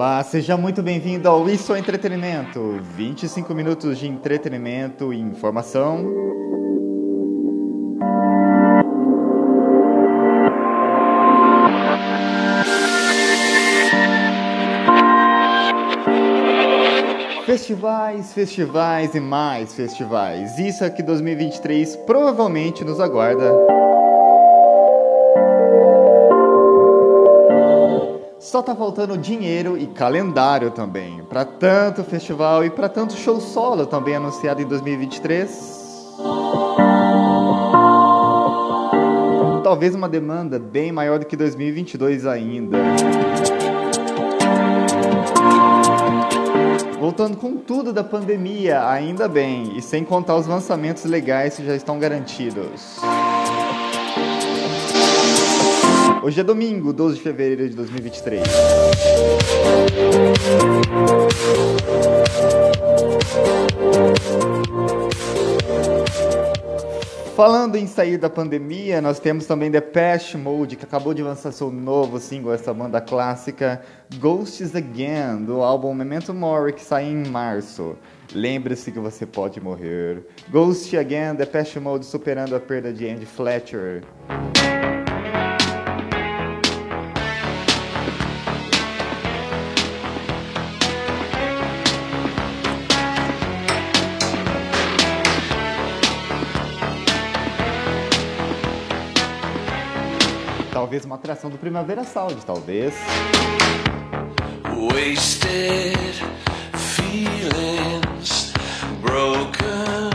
Olá, seja muito bem-vindo ao Isso é Entretenimento. 25 minutos de entretenimento e informação. Festivais, festivais e mais festivais. Isso aqui 2023 provavelmente nos aguarda. Só tá faltando dinheiro e calendário também, para tanto festival e para tanto show solo também anunciado em 2023. Talvez uma demanda bem maior do que 2022 ainda. Voltando com tudo da pandemia, ainda bem, e sem contar os lançamentos legais que já estão garantidos. Hoje é domingo, 12 de fevereiro de 2023. Falando em sair da pandemia, nós temos também Past Mode, que acabou de lançar seu novo single, essa banda clássica, Ghosts Again, do álbum Memento Mori, que sai em março. Lembre-se que você pode morrer. Ghost Again, Past Mode superando a perda de Andy Fletcher. Talvez uma atração do Primavera Sound, talvez. Wasted feelings, broken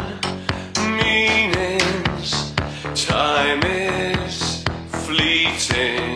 meanings, time is fleeting.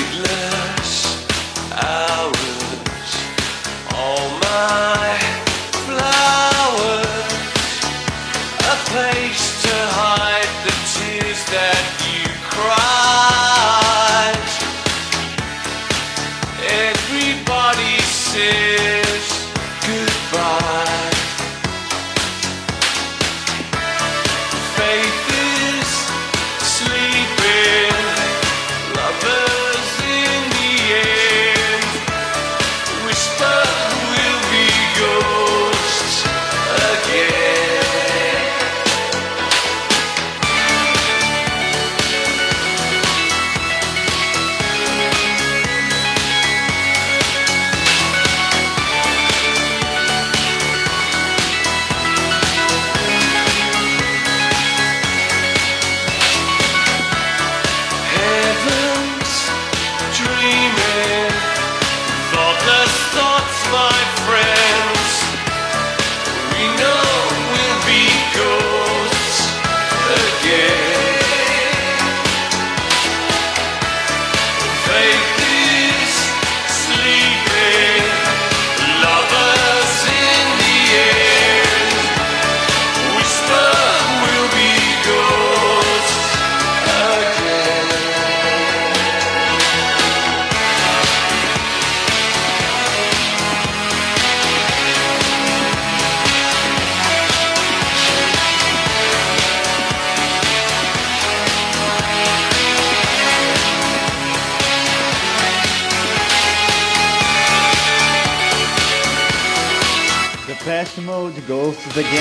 sweet love. places again.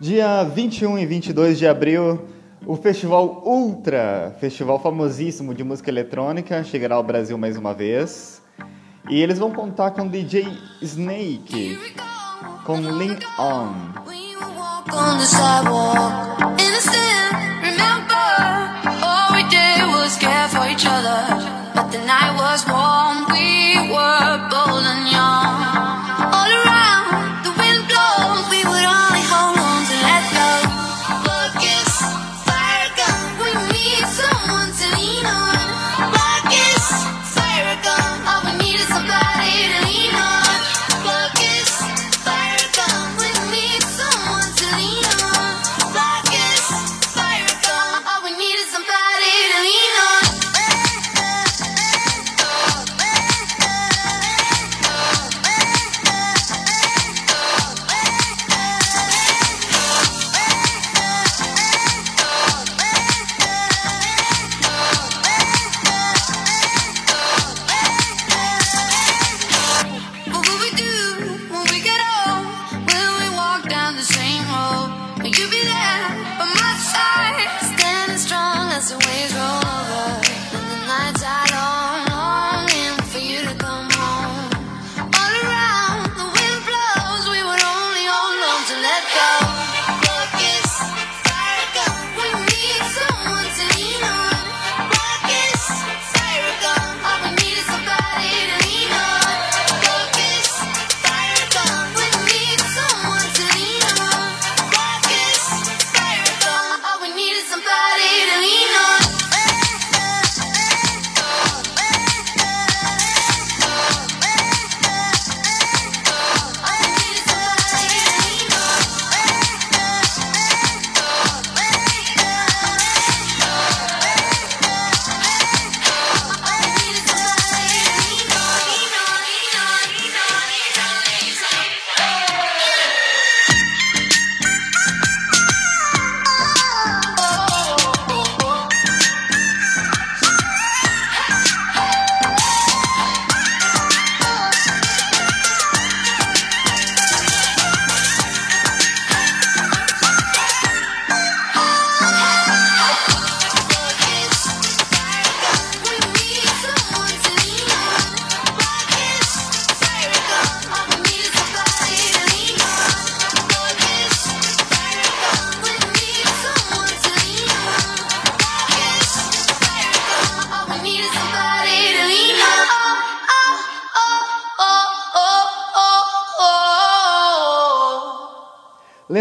Dia 21 e 22 de abril, o Festival Ultra, festival famosíssimo de música eletrônica, chegará ao Brasil mais uma vez. E eles vão contar com DJ Snake, com Lean On.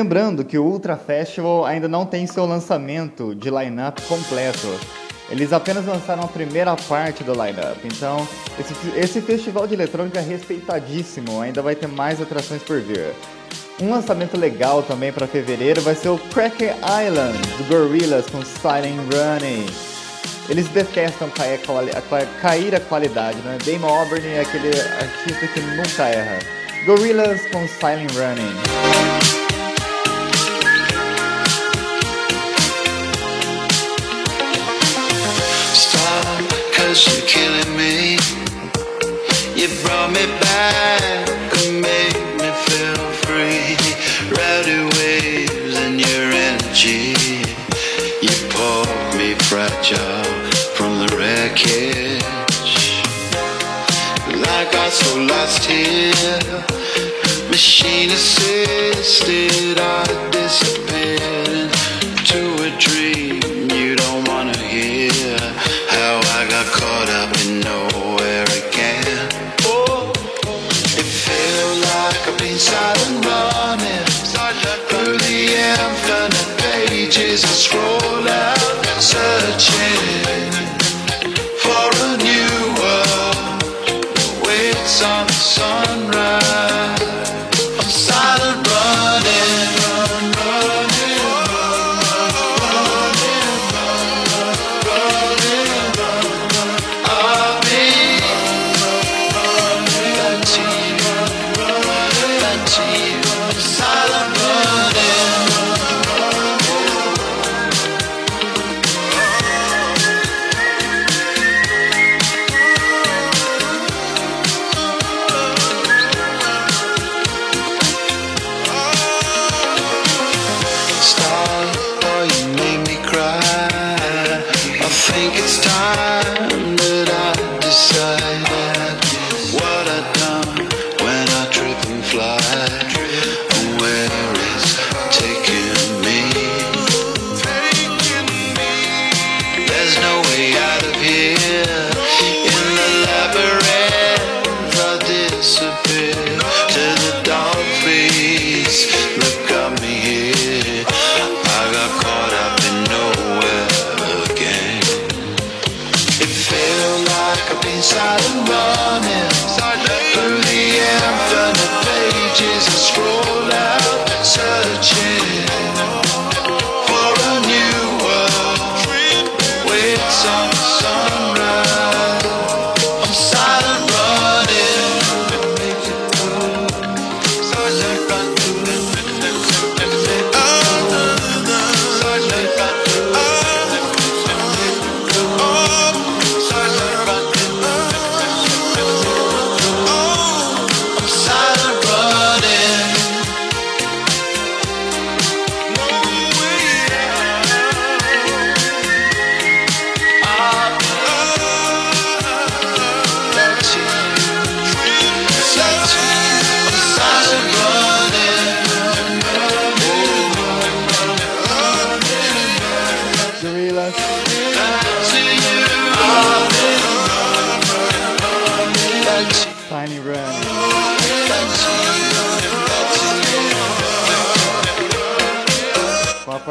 Lembrando que o Ultra Festival ainda não tem seu lançamento de line-up completo. Eles apenas lançaram a primeira parte do line-up. Então, esse, esse festival de eletrônica é respeitadíssimo. Ainda vai ter mais atrações por vir. Um lançamento legal também para fevereiro vai ser o Cracker Island do Gorillaz com Silent Running. Eles detestam cair a, cair a qualidade, né? Damon Auburn é aquele artista que nunca erra. Gorillaz com Silent Running. Cause you're killing me. You brought me back and made me feel free. Rowdy waves and your energy. You pulled me fragile from the wreckage. Like I so lost here. Machine assisted, I disappeared been silent running through the infinite pages. I scroll out, searching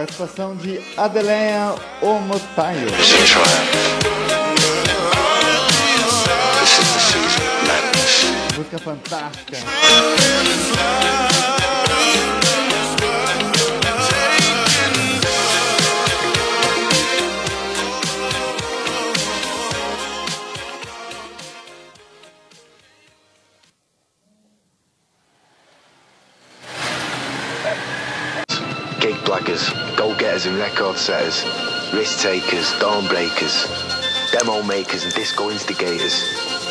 participação de Adeleia Omotayo. It's a record setters, risk takers, dawn breakers, demo makers and disco instigators,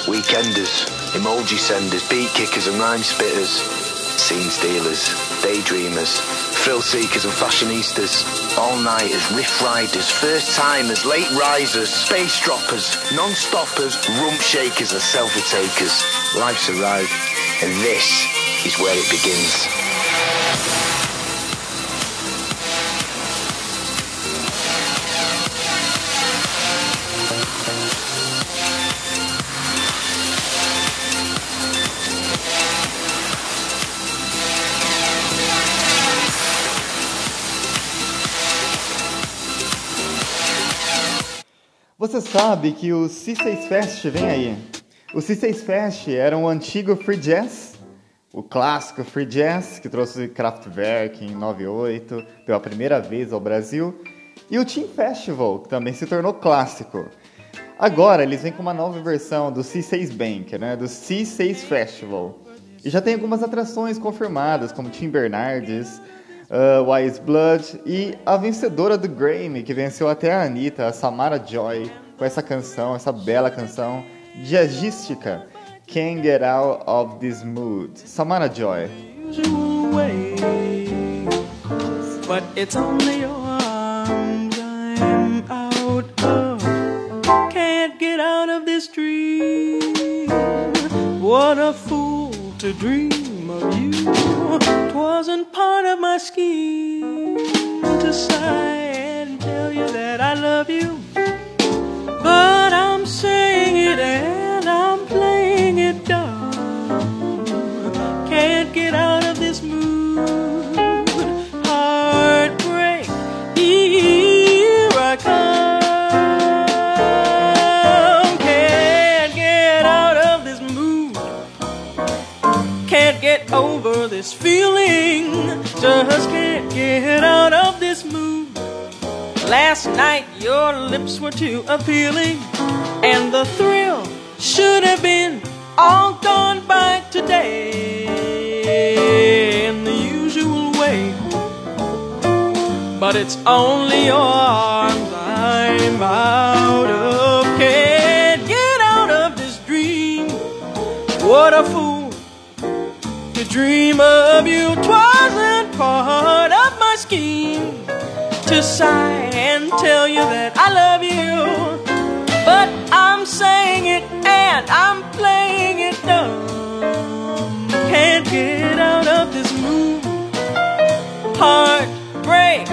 weekenders, emoji senders, beat kickers and rhyme spitters, scene stealers, daydreamers, thrill seekers and fashionistas, all nighters, riff riders, first timers, late risers, space droppers, non stoppers, rump shakers and selfie takers. Life's arrived, and this is where it begins. Sabe que o C6 Fest vem aí. O C6 Fest era um antigo Free Jazz, o clássico Free Jazz, que trouxe Kraftwerk em 98, pela primeira vez ao Brasil, e o Team Festival, que também se tornou clássico. Agora eles vêm com uma nova versão do C6 Bank, né, do C6 Festival. E já tem algumas atrações confirmadas, como Tim Bernardes, uh, Wise Blood e a vencedora do Grammy, que venceu até a Anitta, a Samara Joy, com essa canção, essa bela canção jazzística, Can't Get Out of This Mood. Samara Joy. But it's only your arms I'm out of. Can't get out of this dream. What a fool to dream of you. Twasn't part of my scheme to sigh and tell you that I love you. I'm it and I'm playing it dumb. Can't get out of this mood. Heartbreak, here I come. Can't get out of this mood. Can't get over this feeling. Just can't get out of this mood. Last night your lips were too appealing, and the thrill should have been all gone by today in the usual way. But it's only your arms I'm out of. Can't get out of this dream. What a fool to dream of you. Twasn't part of my scheme to sigh and tell you that I love you. But I'm saying it and I'm playing it dumb. Can't get out of this mood. Heartbreak,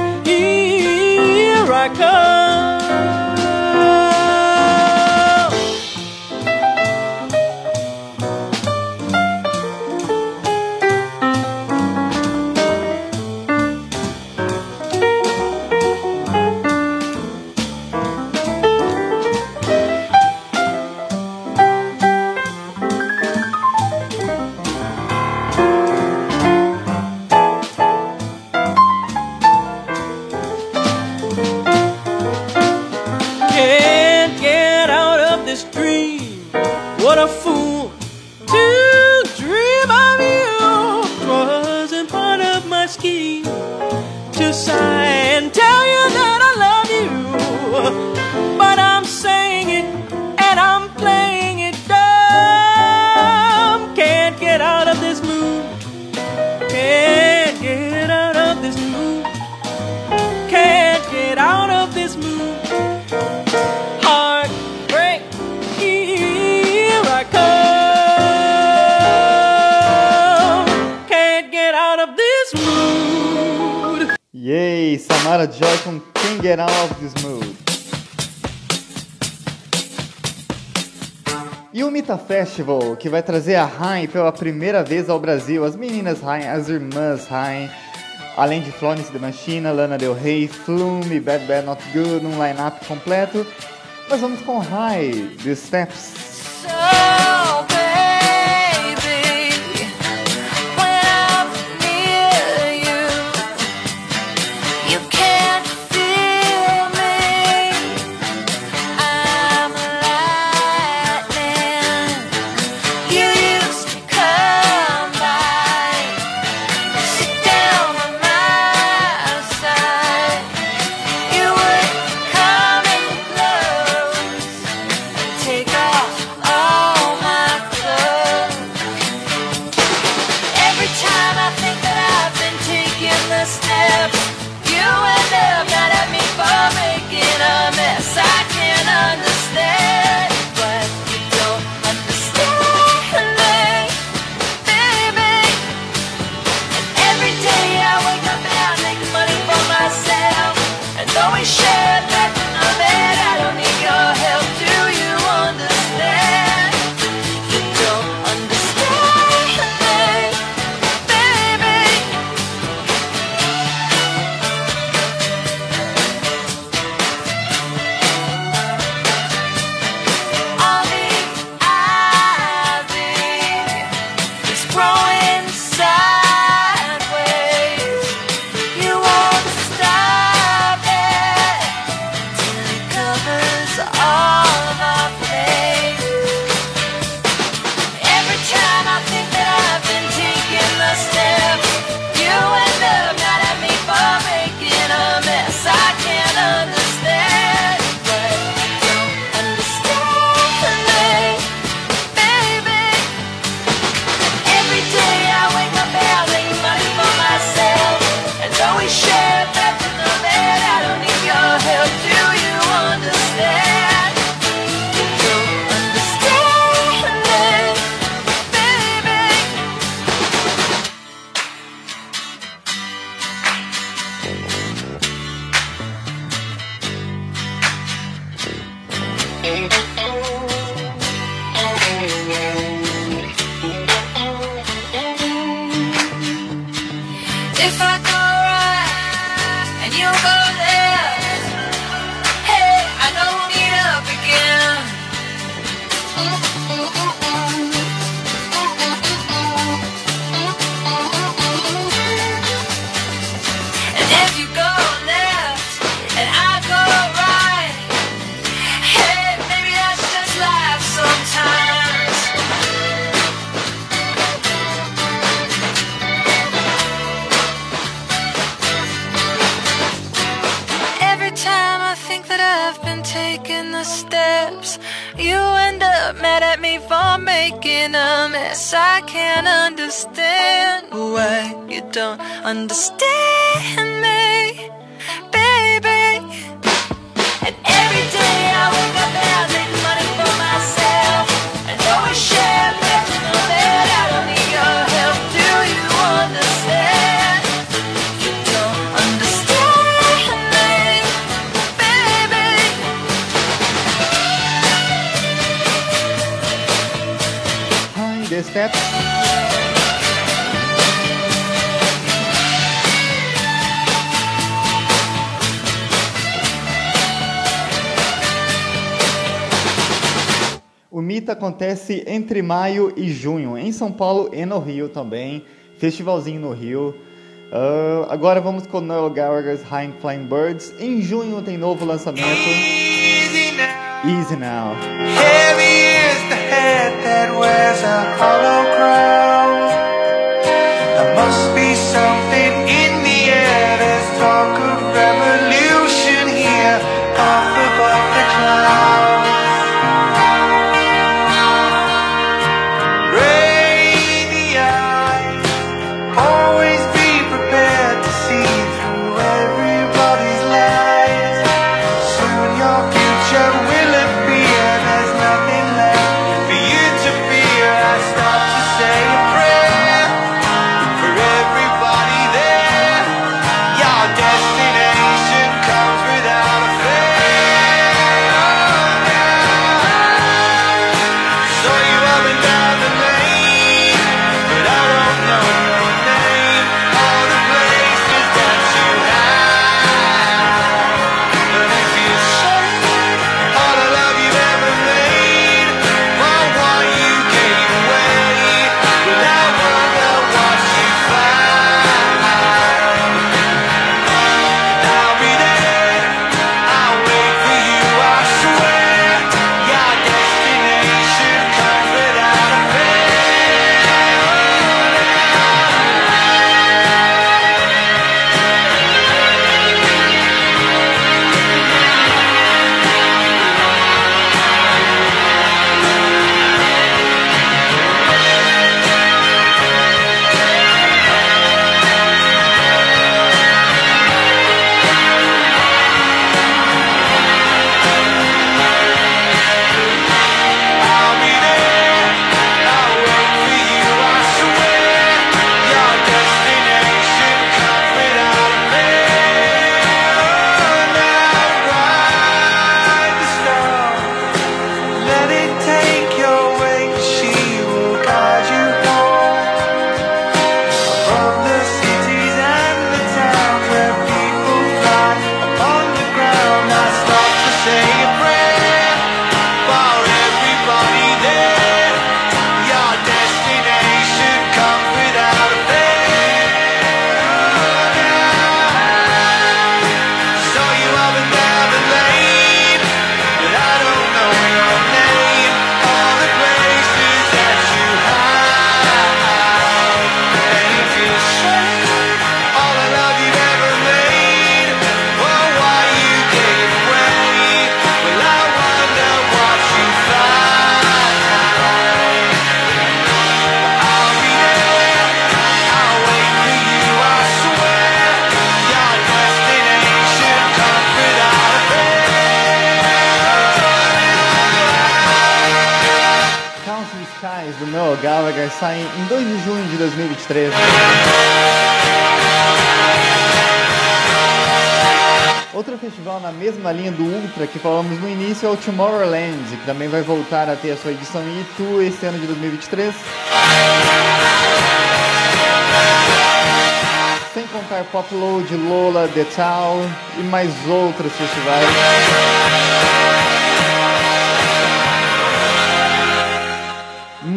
Samara Joy com Can't Get Out of This Mood. E o Mita Festival, que vai trazer a Rain pela primeira vez ao Brasil, as meninas Rain, as irmãs Rain, além de Florence The Machina, Lana Del Rey, Flume, Bad Bad Not Good, um line-up completo. Nós vamos com High, The Steps. So, you don't understand me, baby. And every day I wake up and I make money for myself. And though we share bed in the bed, I don't need your help. Do you understand? You don't understand me, baby. High, The Steps. Acontece entre maio e junho, em São Paulo e no Rio também. Festivalzinho no Rio. Ah, agora vamos com Noel Gallagher's High Flying Birds. Em junho tem novo lançamento. Easy now. Easy Now. Heavy is the head that wears a hollow crown. Saem em 2 de junho de 2023. Outro festival na mesma linha do Ultra que falamos no início é o Tomorrowland, que também vai voltar a ter a sua edição em Itu esse ano de 2023. Sem contar Pop Load, Lola, The Town e mais outros festivais.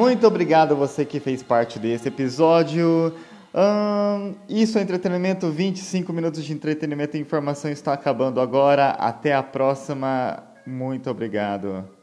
Muito obrigado a você que fez parte desse episódio. Hum, isso é entretenimento, 25 minutos de entretenimento e informação está acabando agora. Até a próxima. Muito obrigado.